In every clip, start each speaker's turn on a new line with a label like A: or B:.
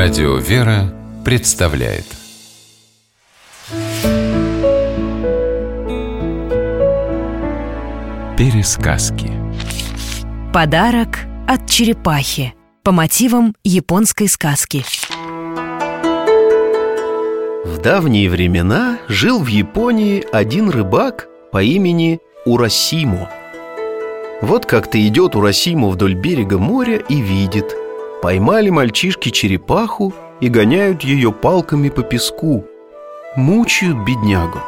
A: Радио «Вера» представляет Пересказки
B: Подарок от черепахи по мотивам японской сказки.
C: В давние времена жил в Японии один рыбак по имени Урасимо. Вот как-то идет Урасимо вдоль берега моря и видит – Поймали мальчишки черепаху и гоняют ее палками по песку. Мучают беднягу.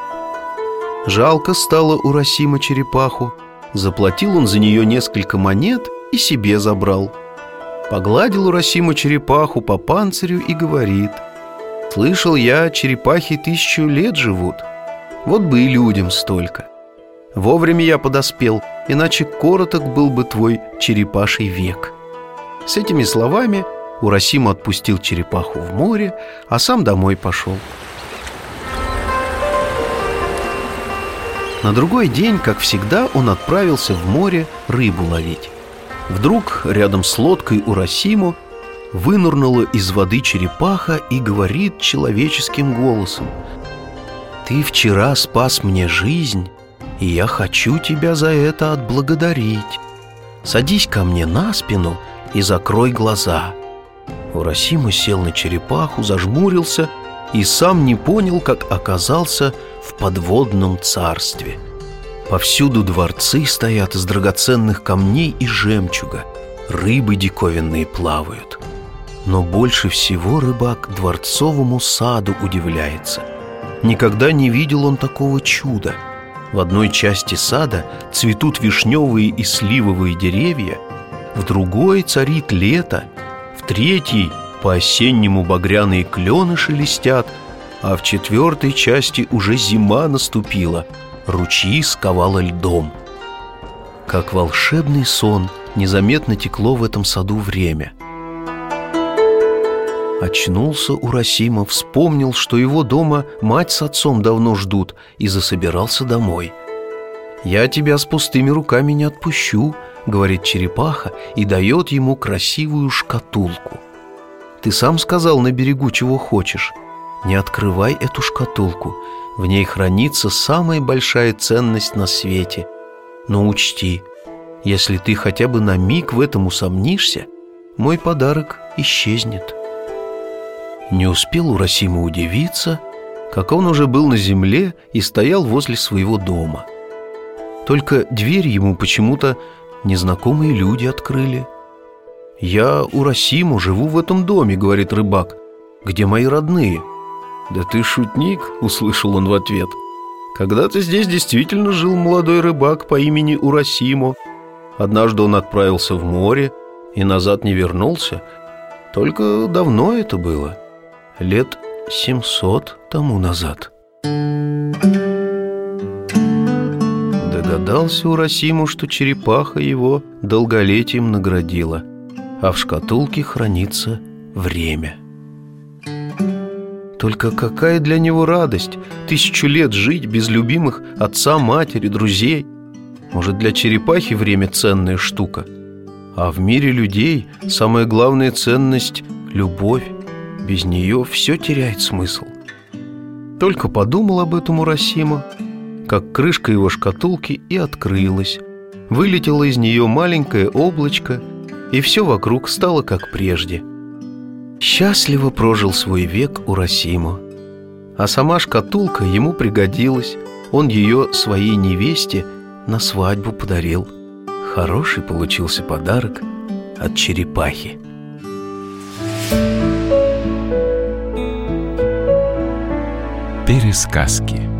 C: Жалко стало у Росима черепаху. Заплатил он за нее несколько монет и себе забрал. Погладил у Росима черепаху по панцирю и говорит Слышал я, черепахи тысячу лет живут. Вот бы и людям столько. Вовремя я подоспел, иначе короток был бы твой черепаший век с этими словами Урасим отпустил черепаху в море, а сам домой пошел. На другой день, как всегда, он отправился в море рыбу ловить. Вдруг рядом с лодкой Урасиму вынырнула из воды черепаха и говорит человеческим голосом «Ты вчера спас мне жизнь, и я хочу тебя за это отблагодарить. Садись ко мне на спину – и закрой глаза». Урасима сел на черепаху, зажмурился и сам не понял, как оказался в подводном царстве. Повсюду дворцы стоят из драгоценных камней и жемчуга, рыбы диковинные плавают. Но больше всего рыбак дворцовому саду удивляется. Никогда не видел он такого чуда. В одной части сада цветут вишневые и сливовые деревья – в другой царит лето, в третьей по-осеннему багряные клены шелестят, а в четвертой части уже зима наступила, ручьи сковала льдом. Как волшебный сон незаметно текло в этом саду время. Очнулся Урасима, вспомнил, что его дома мать с отцом давно ждут, и засобирался домой. «Я тебя с пустыми руками не отпущу», — говорит черепаха и дает ему красивую шкатулку. «Ты сам сказал на берегу, чего хочешь. Не открывай эту шкатулку. В ней хранится самая большая ценность на свете. Но учти, если ты хотя бы на миг в этом усомнишься, мой подарок исчезнет». Не успел Урасима удивиться, как он уже был на земле и стоял возле своего дома. Только дверь ему почему-то незнакомые люди открыли. «Я у Росиму живу в этом доме», — говорит рыбак. «Где мои родные?» «Да ты шутник», — услышал он в ответ. «Когда-то здесь действительно жил молодой рыбак по имени Урасимо. Однажды он отправился в море и назад не вернулся. Только давно это было, лет семьсот тому назад». Догадался Урасиму, что черепаха его долголетием наградила, а в шкатулке хранится время. Только какая для него радость тысячу лет жить без любимых отца, матери, друзей. Может, для черепахи время ценная штука, а в мире людей самая главная ценность – любовь. Без нее все теряет смысл. Только подумал об этом Урасима, как крышка его шкатулки и открылась. Вылетело из нее маленькое облачко, и все вокруг стало как прежде. Счастливо прожил свой век Урасимо. А сама шкатулка ему пригодилась. Он ее своей невесте на свадьбу подарил. Хороший получился подарок от черепахи.
A: Пересказки